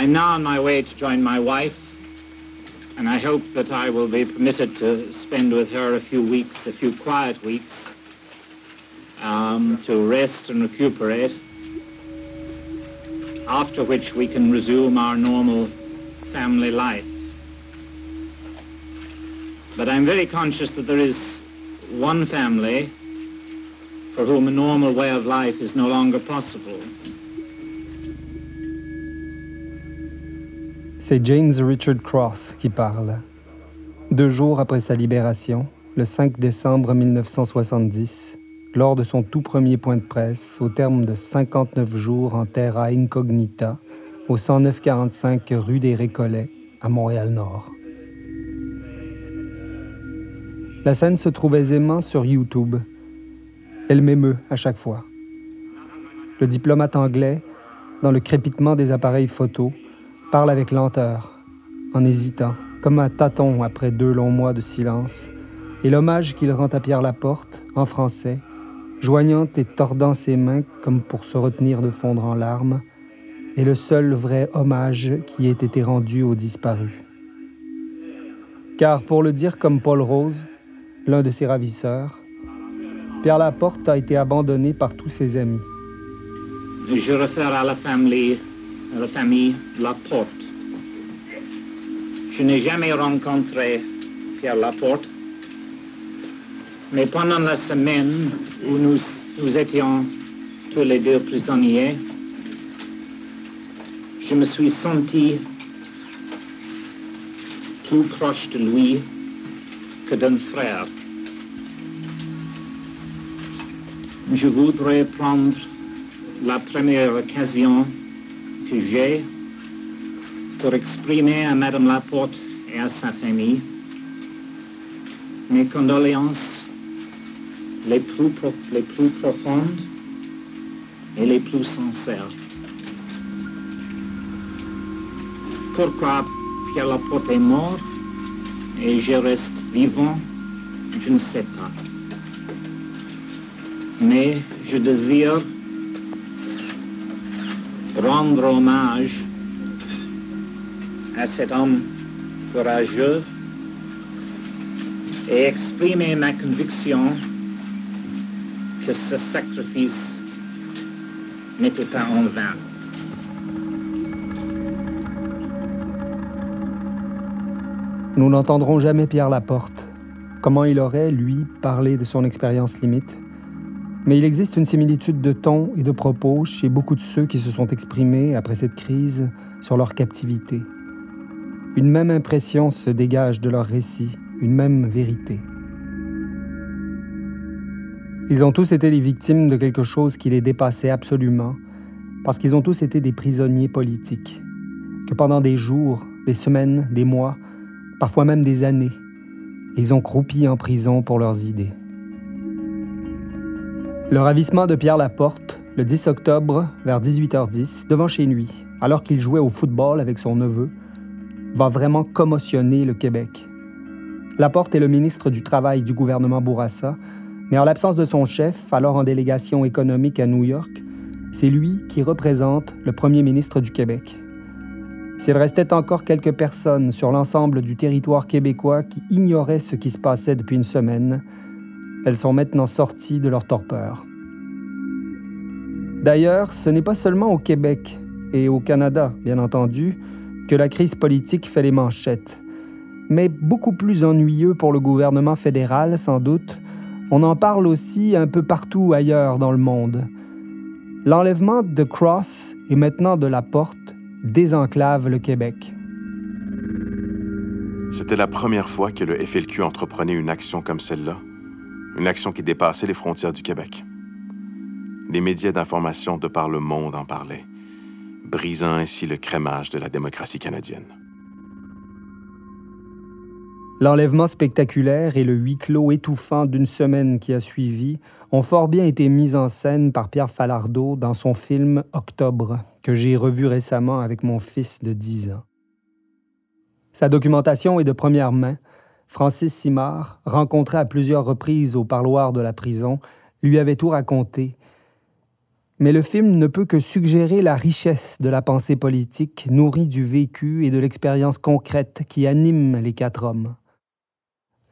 I'm now on my way to join my wife, and I hope that I will be permitted to spend with her a few weeks, a few quiet weeks, um, to rest and recuperate, after which we can resume our normal family life. But I'm very conscious that there is one family for whom a normal way of life is no longer possible. C'est James Richard Cross qui parle. Deux jours après sa libération, le 5 décembre 1970, lors de son tout premier point de presse, au terme de 59 jours en terra incognita, au 10945 rue des Récollets, à Montréal-Nord. La scène se trouve aisément sur YouTube. Elle m'émeut à chaque fois. Le diplomate anglais, dans le crépitement des appareils photo, parle avec lenteur, en hésitant, comme un tâton après deux longs mois de silence, et l'hommage qu'il rend à Pierre Laporte, en français, joignant et tordant ses mains comme pour se retenir de fondre en larmes, est le seul vrai hommage qui ait été rendu aux disparus. Car pour le dire comme Paul Rose, l'un de ses ravisseurs, Pierre Laporte a été abandonné par tous ses amis. Je la famille Laporte. Je n'ai jamais rencontré Pierre Laporte, mais pendant la semaine où nous, étions tous les deux prisonniers, je me suis senti plus proche de lui que d'un frère. Je voudrais prendre la première occasion pour exprimer à Madame Laporte et à sa famille mes condoléances les plus, les plus profondes et les plus sincères. Pourquoi Pierre Laporte est mort et je reste vivant, je ne sais pas. Mais je désire rendre hommage à cet homme courageux et exprimer ma conviction que ce sacrifice n'était pas en vain. Nous n'entendrons jamais Pierre Laporte. Comment il aurait, lui, parlé de son expérience limite? Mais il existe une similitude de ton et de propos chez beaucoup de ceux qui se sont exprimés après cette crise sur leur captivité. Une même impression se dégage de leur récit, une même vérité. Ils ont tous été les victimes de quelque chose qui les dépassait absolument, parce qu'ils ont tous été des prisonniers politiques, que pendant des jours, des semaines, des mois, parfois même des années, ils ont croupi en prison pour leurs idées. Le ravissement de Pierre Laporte, le 10 octobre, vers 18h10, devant chez lui, alors qu'il jouait au football avec son neveu, va vraiment commotionner le Québec. Laporte est le ministre du Travail du gouvernement Bourassa, mais en l'absence de son chef, alors en délégation économique à New York, c'est lui qui représente le premier ministre du Québec. S'il restait encore quelques personnes sur l'ensemble du territoire québécois qui ignoraient ce qui se passait depuis une semaine, elles sont maintenant sorties de leur torpeur. D'ailleurs, ce n'est pas seulement au Québec et au Canada, bien entendu, que la crise politique fait les manchettes, mais beaucoup plus ennuyeux pour le gouvernement fédéral, sans doute, on en parle aussi un peu partout ailleurs dans le monde. L'enlèvement de Cross et maintenant de la porte désenclave le Québec. C'était la première fois que le FLQ entreprenait une action comme celle-là, une action qui dépassait les frontières du Québec. Les médias d'information de par le monde en parlaient, brisant ainsi le crémage de la démocratie canadienne. L'enlèvement spectaculaire et le huis clos étouffant d'une semaine qui a suivi ont fort bien été mis en scène par Pierre Falardeau dans son film Octobre, que j'ai revu récemment avec mon fils de 10 ans. Sa documentation est de première main. Francis Simard, rencontré à plusieurs reprises au parloir de la prison, lui avait tout raconté. Mais le film ne peut que suggérer la richesse de la pensée politique, nourrie du vécu et de l'expérience concrète qui anime les quatre hommes.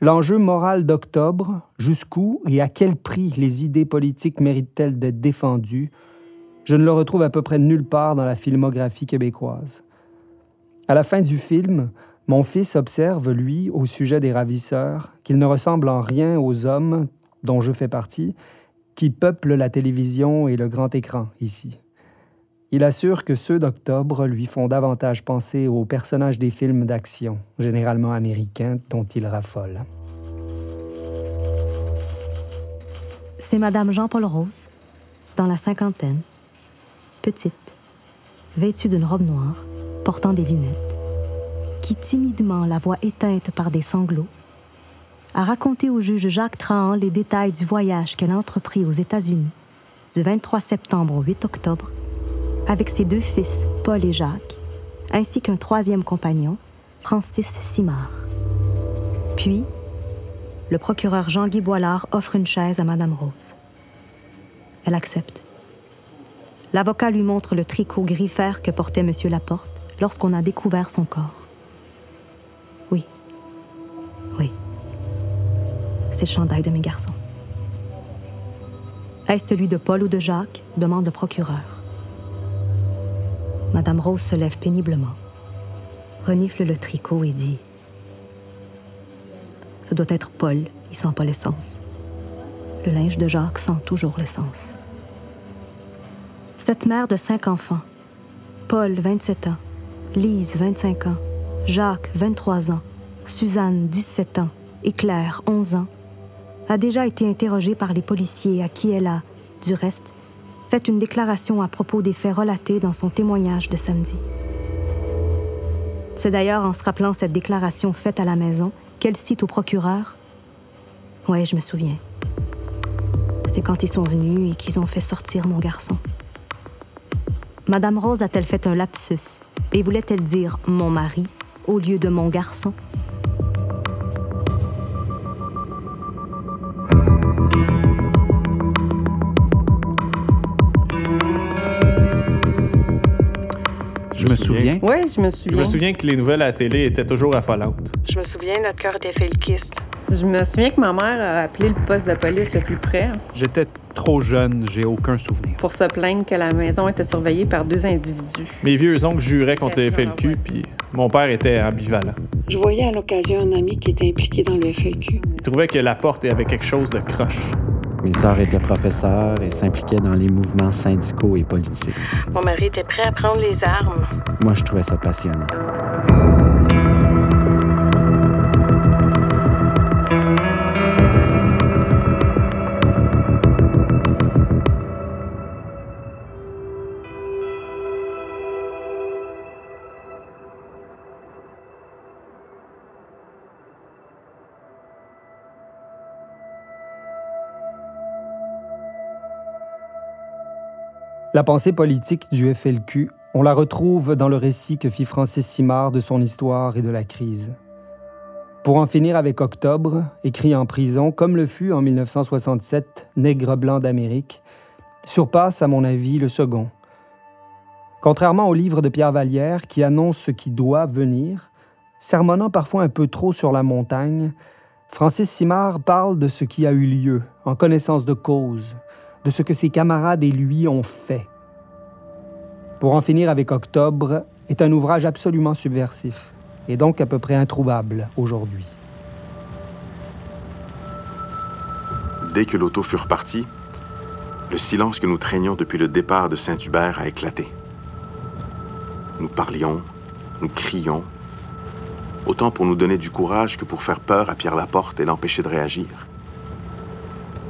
L'enjeu moral d'Octobre, jusqu'où et à quel prix les idées politiques méritent-elles d'être défendues, je ne le retrouve à peu près nulle part dans la filmographie québécoise. À la fin du film, mon fils observe, lui, au sujet des ravisseurs, qu'ils ne ressemblent en rien aux hommes, dont je fais partie, qui peuplent la télévision et le grand écran ici. Il assure que ceux d'Octobre lui font davantage penser aux personnages des films d'action, généralement américains, dont il raffole. C'est Madame Jean-Paul Rose, dans la cinquantaine, petite, vêtue d'une robe noire, portant des lunettes qui, timidement, la voix éteinte par des sanglots, a raconté au juge Jacques Trahan les détails du voyage qu'elle a entrepris aux États-Unis du 23 septembre au 8 octobre avec ses deux fils, Paul et Jacques, ainsi qu'un troisième compagnon, Francis Simard. Puis, le procureur Jean-Guy Boilard offre une chaise à Madame Rose. Elle accepte. L'avocat lui montre le tricot gris que portait M. Laporte lorsqu'on a découvert son corps. C'est le chandail de mes garçons. Est-ce celui de Paul ou de Jacques demande le procureur. Madame Rose se lève péniblement, renifle le tricot et dit Ce doit être Paul, il sent pas l'essence. Le linge de Jacques sent toujours l'essence. Cette mère de cinq enfants, Paul, 27 ans, Lise, 25 ans, Jacques, 23 ans, Suzanne, 17 ans, et Claire, 11 ans, a déjà été interrogée par les policiers à qui elle a, du reste, fait une déclaration à propos des faits relatés dans son témoignage de samedi. C'est d'ailleurs en se rappelant cette déclaration faite à la maison qu'elle cite au procureur Ouais, je me souviens. C'est quand ils sont venus et qu'ils ont fait sortir mon garçon. Madame Rose a-t-elle fait un lapsus et voulait-elle dire mon mari au lieu de mon garçon? Souviens? Oui, je me souviens. Je me souviens que les nouvelles à la télé étaient toujours affolantes. Je me souviens, notre cœur était felkiste. Je me souviens que ma mère a appelé le poste de police le plus près. J'étais trop jeune, j'ai aucun souvenir. Pour se plaindre que la maison était surveillée par deux individus. Mes vieux oncles juraient contre le FLQ, puis mon père était ambivalent. Je voyais à l'occasion un ami qui était impliqué dans le FLQ. Il trouvait que la porte avait quelque chose de croche. Mes sœurs étaient professeurs et s'impliquaient dans les mouvements syndicaux et politiques. Mon mari était prêt à prendre les armes. Moi, je trouvais ça passionnant. La pensée politique du FLQ, on la retrouve dans le récit que fit Francis Simard de son histoire et de la crise. Pour en finir avec Octobre, écrit en prison, comme le fut en 1967 Nègre blanc d'Amérique, surpasse à mon avis le second. Contrairement au livre de Pierre Vallière qui annonce ce qui doit venir, sermonnant parfois un peu trop sur la montagne, Francis Simard parle de ce qui a eu lieu, en connaissance de cause, de ce que ses camarades et lui ont fait. Pour en finir avec Octobre est un ouvrage absolument subversif et donc à peu près introuvable aujourd'hui. Dès que l'auto fut repartie, le silence que nous traînions depuis le départ de Saint-Hubert a éclaté. Nous parlions, nous crions, autant pour nous donner du courage que pour faire peur à Pierre Laporte et l'empêcher de réagir.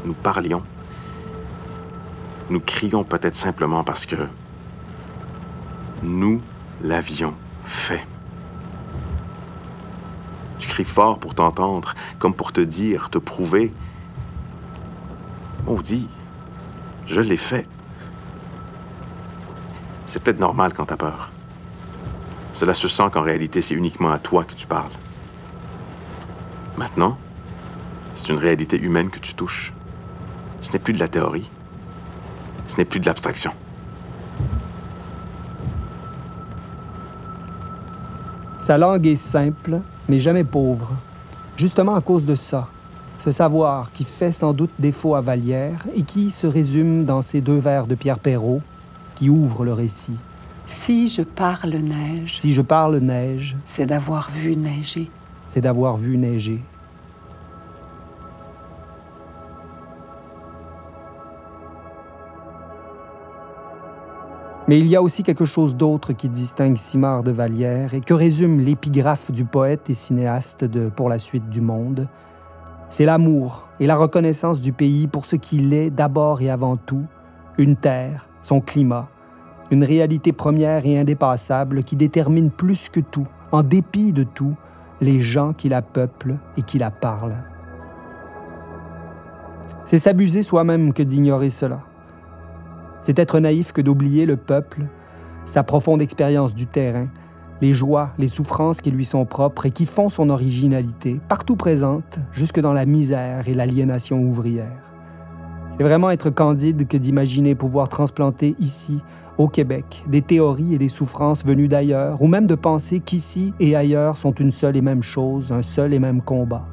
Nous parlions, nous crions peut-être simplement parce que nous l'avions fait. Tu cries fort pour t'entendre, comme pour te dire, te prouver. dit, je l'ai fait. C'est peut-être normal quand t'as peur. Cela se sent qu'en réalité, c'est uniquement à toi que tu parles. Maintenant, c'est une réalité humaine que tu touches. Ce n'est plus de la théorie Ce n'est plus de l'abstraction. Sa langue est simple, mais jamais pauvre. Justement à cause de ça, ce savoir qui fait sans doute défaut à Vallière et qui se résume dans ces deux vers de Pierre Perrault qui ouvrent le récit. Si je parle neige, Si je parle neige, c'est d'avoir vu neiger. c'est d'avoir vu neiger. Mais il y a aussi quelque chose d'autre qui distingue Simard de Vallière et que résume l'épigraphe du poète et cinéaste de Pour la suite du monde. C'est l'amour et la reconnaissance du pays pour ce qu'il est d'abord et avant tout, une terre, son climat, une réalité première et indépassable qui détermine plus que tout, en dépit de tout, les gens qui la peuplent et qui la parlent. C'est s'abuser soi-même que d'ignorer cela. C'est être naïf que d'oublier le peuple, sa profonde expérience du terrain, les joies, les souffrances qui lui sont propres et qui font son originalité, partout présente, jusque dans la misère et l'aliénation ouvrière. C'est vraiment être candide que d'imaginer pouvoir transplanter ici, au Québec, des théories et des souffrances venues d'ailleurs, ou même de penser qu'ici et ailleurs sont une seule et même chose, un seul et même combat.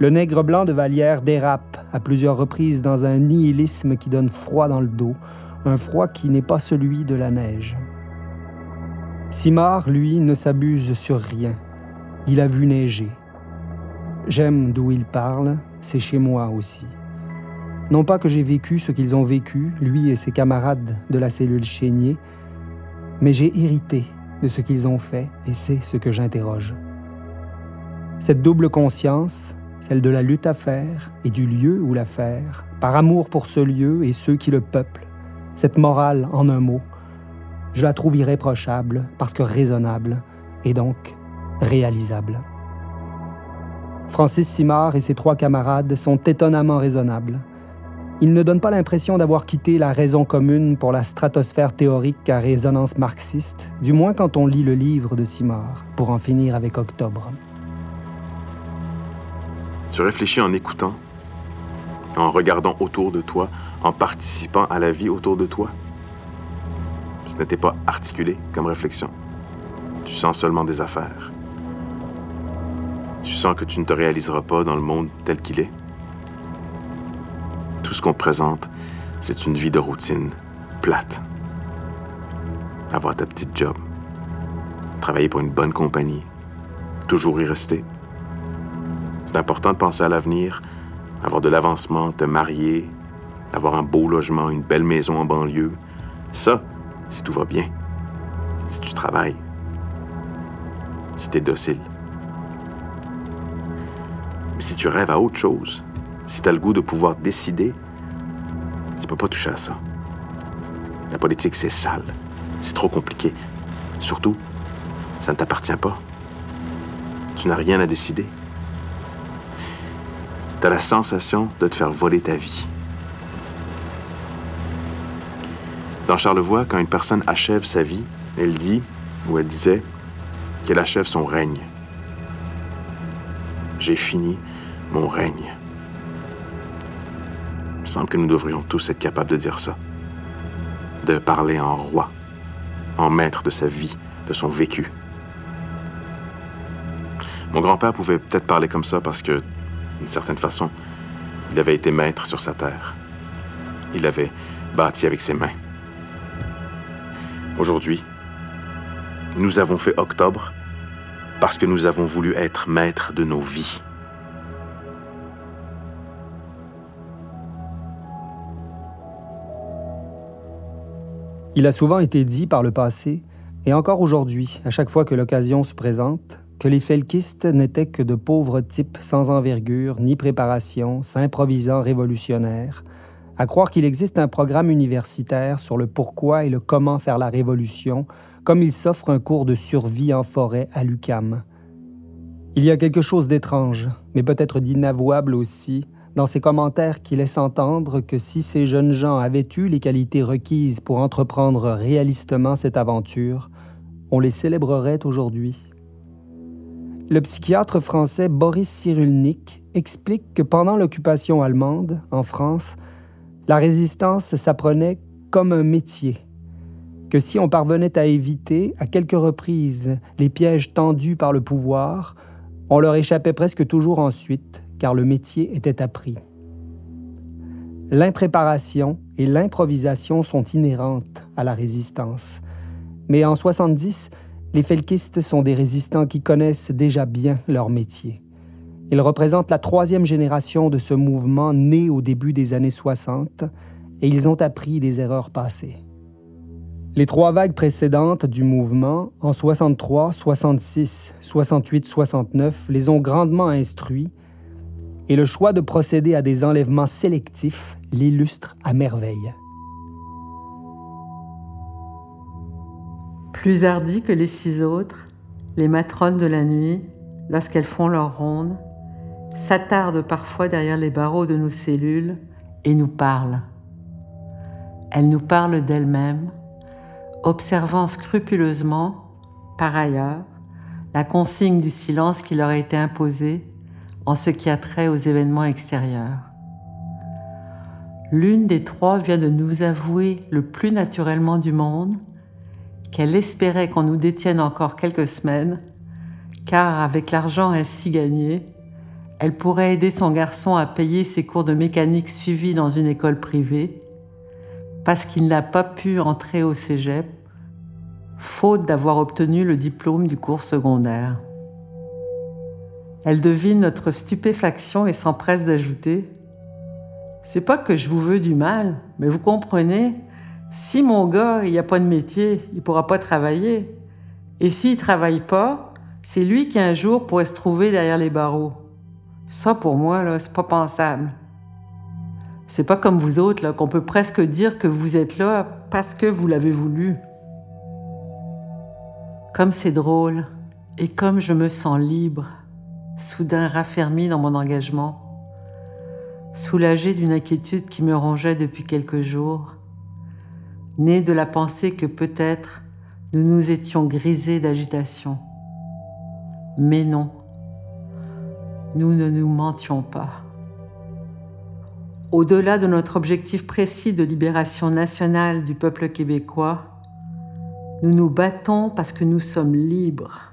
Le nègre blanc de Vallière dérape à plusieurs reprises dans un nihilisme qui donne froid dans le dos, un froid qui n'est pas celui de la neige. Simard, lui, ne s'abuse sur rien. Il a vu neiger. J'aime d'où il parle, c'est chez moi aussi. Non pas que j'ai vécu ce qu'ils ont vécu, lui et ses camarades de la cellule Chénier, mais j'ai hérité de ce qu'ils ont fait et c'est ce que j'interroge. Cette double conscience, celle de la lutte à faire et du lieu où la faire, par amour pour ce lieu et ceux qui le peuplent, cette morale en un mot, je la trouve irréprochable parce que raisonnable et donc réalisable. Francis Simard et ses trois camarades sont étonnamment raisonnables. Ils ne donnent pas l'impression d'avoir quitté la raison commune pour la stratosphère théorique à résonance marxiste, du moins quand on lit le livre de Simard, pour en finir avec Octobre. Tu réfléchis en écoutant, en regardant autour de toi, en participant à la vie autour de toi. Ce n'était pas articulé comme réflexion. Tu sens seulement des affaires. Tu sens que tu ne te réaliseras pas dans le monde tel qu'il est. Tout ce qu'on te présente, c'est une vie de routine, plate. Avoir ta petite job, travailler pour une bonne compagnie, toujours y rester. C'est important de penser à l'avenir, avoir de l'avancement, te marier, avoir un beau logement, une belle maison en banlieue. Ça, si tout va bien, si tu travailles, si tu es docile. Mais si tu rêves à autre chose, si tu as le goût de pouvoir décider, tu peux pas toucher à ça. La politique, c'est sale. C'est trop compliqué. Surtout, ça ne t'appartient pas. Tu n'as rien à décider. Tu as la sensation de te faire voler ta vie. Dans Charlevoix, quand une personne achève sa vie, elle dit, ou elle disait, qu'elle achève son règne. J'ai fini mon règne. Il me semble que nous devrions tous être capables de dire ça. De parler en roi, en maître de sa vie, de son vécu. Mon grand-père pouvait peut-être parler comme ça parce que, d'une certaine façon, il avait été maître sur sa terre. Il l'avait bâti avec ses mains. Aujourd'hui, nous avons fait octobre parce que nous avons voulu être maîtres de nos vies. Il a souvent été dit par le passé, et encore aujourd'hui, à chaque fois que l'occasion se présente, que les felkistes n'étaient que de pauvres types sans envergure ni préparation, s'improvisant révolutionnaires, à croire qu'il existe un programme universitaire sur le pourquoi et le comment faire la révolution, comme il s'offre un cours de survie en forêt à l'UCAM. Il y a quelque chose d'étrange, mais peut-être d'inavouable aussi, dans ces commentaires qui laissent entendre que si ces jeunes gens avaient eu les qualités requises pour entreprendre réalistement cette aventure, on les célébrerait aujourd'hui. Le psychiatre français Boris Cyrulnik explique que pendant l'occupation allemande, en France, La résistance s'apprenait comme un métier, que si on parvenait à éviter à quelques reprises les pièges tendus par le pouvoir, on leur échappait presque toujours ensuite, car le métier était appris. L'impréparation et l'improvisation sont inhérentes à la résistance. Mais en 70, les felkistes sont des résistants qui connaissent déjà bien leur métier. Ils représentent la troisième génération de ce mouvement né au début des années 60 et ils ont appris des erreurs passées. Les trois vagues précédentes du mouvement, en 63, 66, 68, 69, les ont grandement instruits et le choix de procéder à des enlèvements sélectifs l'illustre à merveille. Plus hardies que les six autres, les matrones de la nuit, lorsqu'elles font leur ronde, s'attardent parfois derrière les barreaux de nos cellules et nous parlent. Elles nous parlent d'elles-mêmes, observant scrupuleusement, par ailleurs, la consigne du silence qui leur a été imposée en ce qui a trait aux événements extérieurs. L'une des trois vient de nous avouer le plus naturellement du monde qu'elle espérait qu'on nous détienne encore quelques semaines, car avec l'argent ainsi gagné, elle pourrait aider son garçon à payer ses cours de mécanique suivis dans une école privée, parce qu'il n'a pas pu entrer au cégep, faute d'avoir obtenu le diplôme du cours secondaire. Elle devine notre stupéfaction et s'empresse d'ajouter C'est pas que je vous veux du mal, mais vous comprenez, si mon gars, il n'y a pas de métier, il pourra pas travailler. Et s'il travaille pas, c'est lui qui un jour pourrait se trouver derrière les barreaux. Ça, pour moi, là, c'est pas pensable. C'est pas comme vous autres, là, qu'on peut presque dire que vous êtes là parce que vous l'avez voulu. Comme c'est drôle, et comme je me sens libre soudain raffermi dans mon engagement, soulagé d'une inquiétude qui me rongeait depuis quelques jours, né de la pensée que peut-être nous nous étions grisés d'agitation. Mais non, nous ne nous mentions pas. Au-delà de notre objectif précis de libération nationale du peuple québécois, nous nous battons parce que nous sommes libres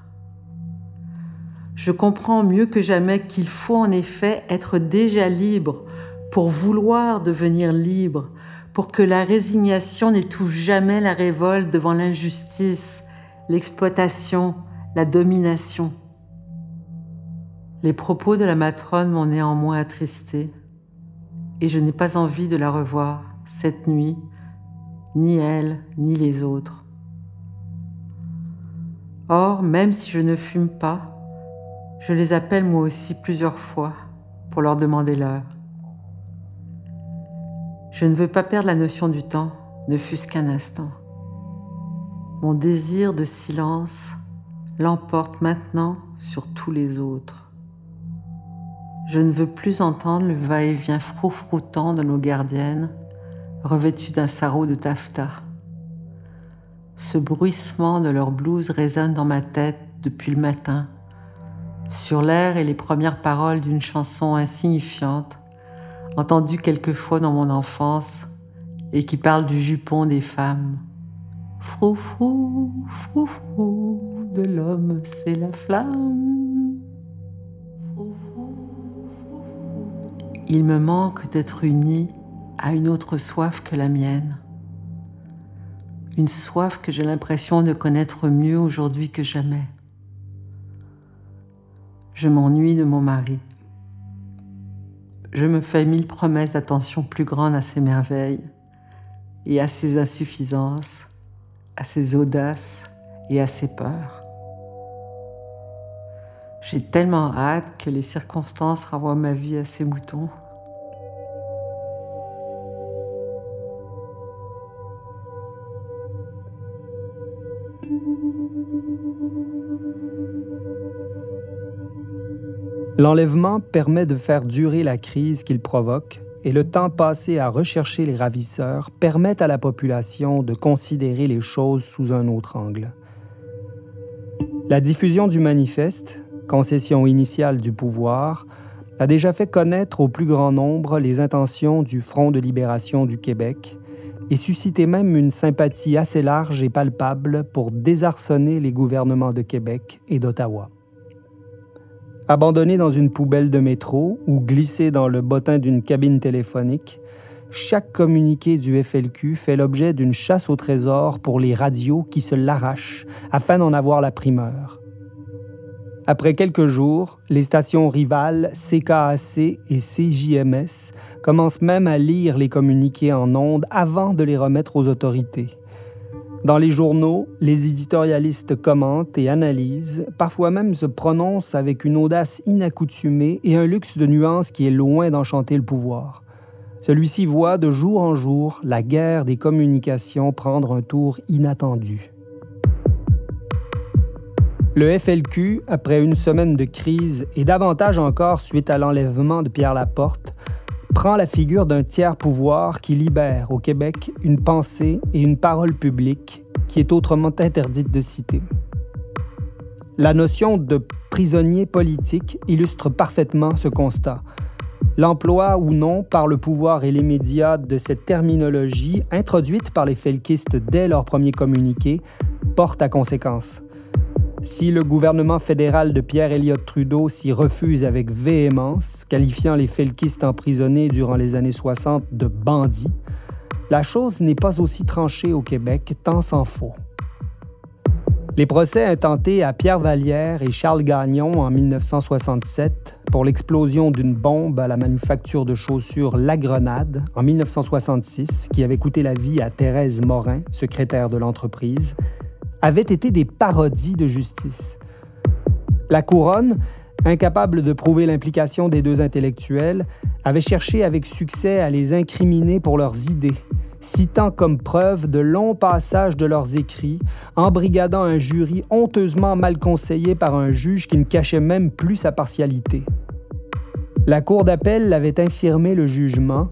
je comprends mieux que jamais qu'il faut en effet être déjà libre pour vouloir devenir libre, pour que la résignation n'étouffe jamais la révolte devant l'injustice, l'exploitation, la domination. Les propos de la matrone m'ont néanmoins attristé, et je n'ai pas envie de la revoir cette nuit, ni elle, ni les autres. Or, même si je ne fume pas, je les appelle moi aussi plusieurs fois pour leur demander l'heure. Je ne veux pas perdre la notion du temps, ne fût-ce qu'un instant. Mon désir de silence l'emporte maintenant sur tous les autres. Je ne veux plus entendre le va-et-vient froufroutant de nos gardiennes revêtues d'un sarrau de taffetas. Ce bruissement de leur blouse résonne dans ma tête depuis le matin sur l'air et les premières paroles d'une chanson insignifiante, entendue quelquefois dans mon enfance et qui parle du jupon des femmes. Froufrou, froufrou, de l'homme c'est la flamme. Il me manque d'être uni à une autre soif que la mienne. Une soif que j'ai l'impression de connaître mieux aujourd'hui que jamais je m'ennuie de mon mari. Je me fais mille promesses d'attention plus grande à ses merveilles et à ses insuffisances, à ses audaces et à ses peurs. J'ai tellement hâte que les circonstances renvoient ma vie à ses moutons. L'enlèvement permet de faire durer la crise qu'il provoque et le temps passé à rechercher les ravisseurs permet à la population de considérer les choses sous un autre angle. La diffusion du manifeste, concession initiale du pouvoir, a déjà fait connaître au plus grand nombre les intentions du Front de libération du Québec et suscité même une sympathie assez large et palpable pour désarçonner les gouvernements de Québec et d'Ottawa. Abandonné dans une poubelle de métro ou glissé dans le bottin d'une cabine téléphonique, chaque communiqué du FLQ fait l'objet d'une chasse au trésor pour les radios qui se l'arrachent afin d'en avoir la primeur. Après quelques jours, les stations rivales CKAC et CJMS commencent même à lire les communiqués en ondes avant de les remettre aux autorités. Dans les journaux, les éditorialistes commentent et analysent, parfois même se prononcent avec une audace inaccoutumée et un luxe de nuances qui est loin d'enchanter le pouvoir. Celui-ci voit de jour en jour la guerre des communications prendre un tour inattendu. Le FLQ, après une semaine de crise et davantage encore suite à l'enlèvement de Pierre Laporte, prend la figure d'un tiers pouvoir qui libère au Québec une pensée et une parole publique qui est autrement interdite de citer. La notion de prisonnier politique illustre parfaitement ce constat. L'emploi ou non par le pouvoir et les médias de cette terminologie, introduite par les felkistes dès leur premier communiqué, porte à conséquence. Si le gouvernement fédéral de Pierre Elliott Trudeau s'y refuse avec véhémence, qualifiant les felkistes emprisonnés durant les années 60 de bandits, la chose n'est pas aussi tranchée au Québec, tant s'en faut. Les procès intentés à Pierre Vallière et Charles Gagnon en 1967 pour l'explosion d'une bombe à la manufacture de chaussures La Grenade en 1966, qui avait coûté la vie à Thérèse Morin, secrétaire de l'entreprise, avaient été des parodies de justice. La couronne, incapable de prouver l'implication des deux intellectuels, avait cherché avec succès à les incriminer pour leurs idées, citant comme preuve de longs passages de leurs écrits, embrigadant un jury honteusement mal conseillé par un juge qui ne cachait même plus sa partialité. La Cour d'appel avait infirmé le jugement,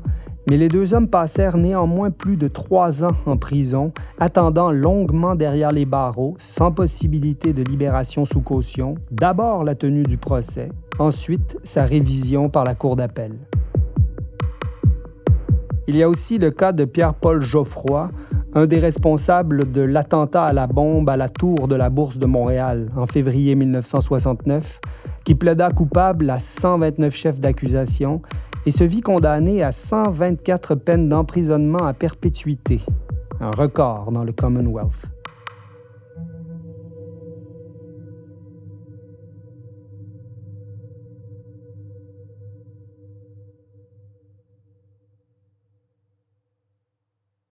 mais les deux hommes passèrent néanmoins plus de trois ans en prison, attendant longuement derrière les barreaux, sans possibilité de libération sous caution, d'abord la tenue du procès, ensuite sa révision par la Cour d'appel. Il y a aussi le cas de Pierre-Paul Geoffroy, un des responsables de l'attentat à la bombe à la tour de la Bourse de Montréal en février 1969, qui plaida coupable à 129 chefs d'accusation et se vit condamné à 124 peines d'emprisonnement à perpétuité, un record dans le Commonwealth.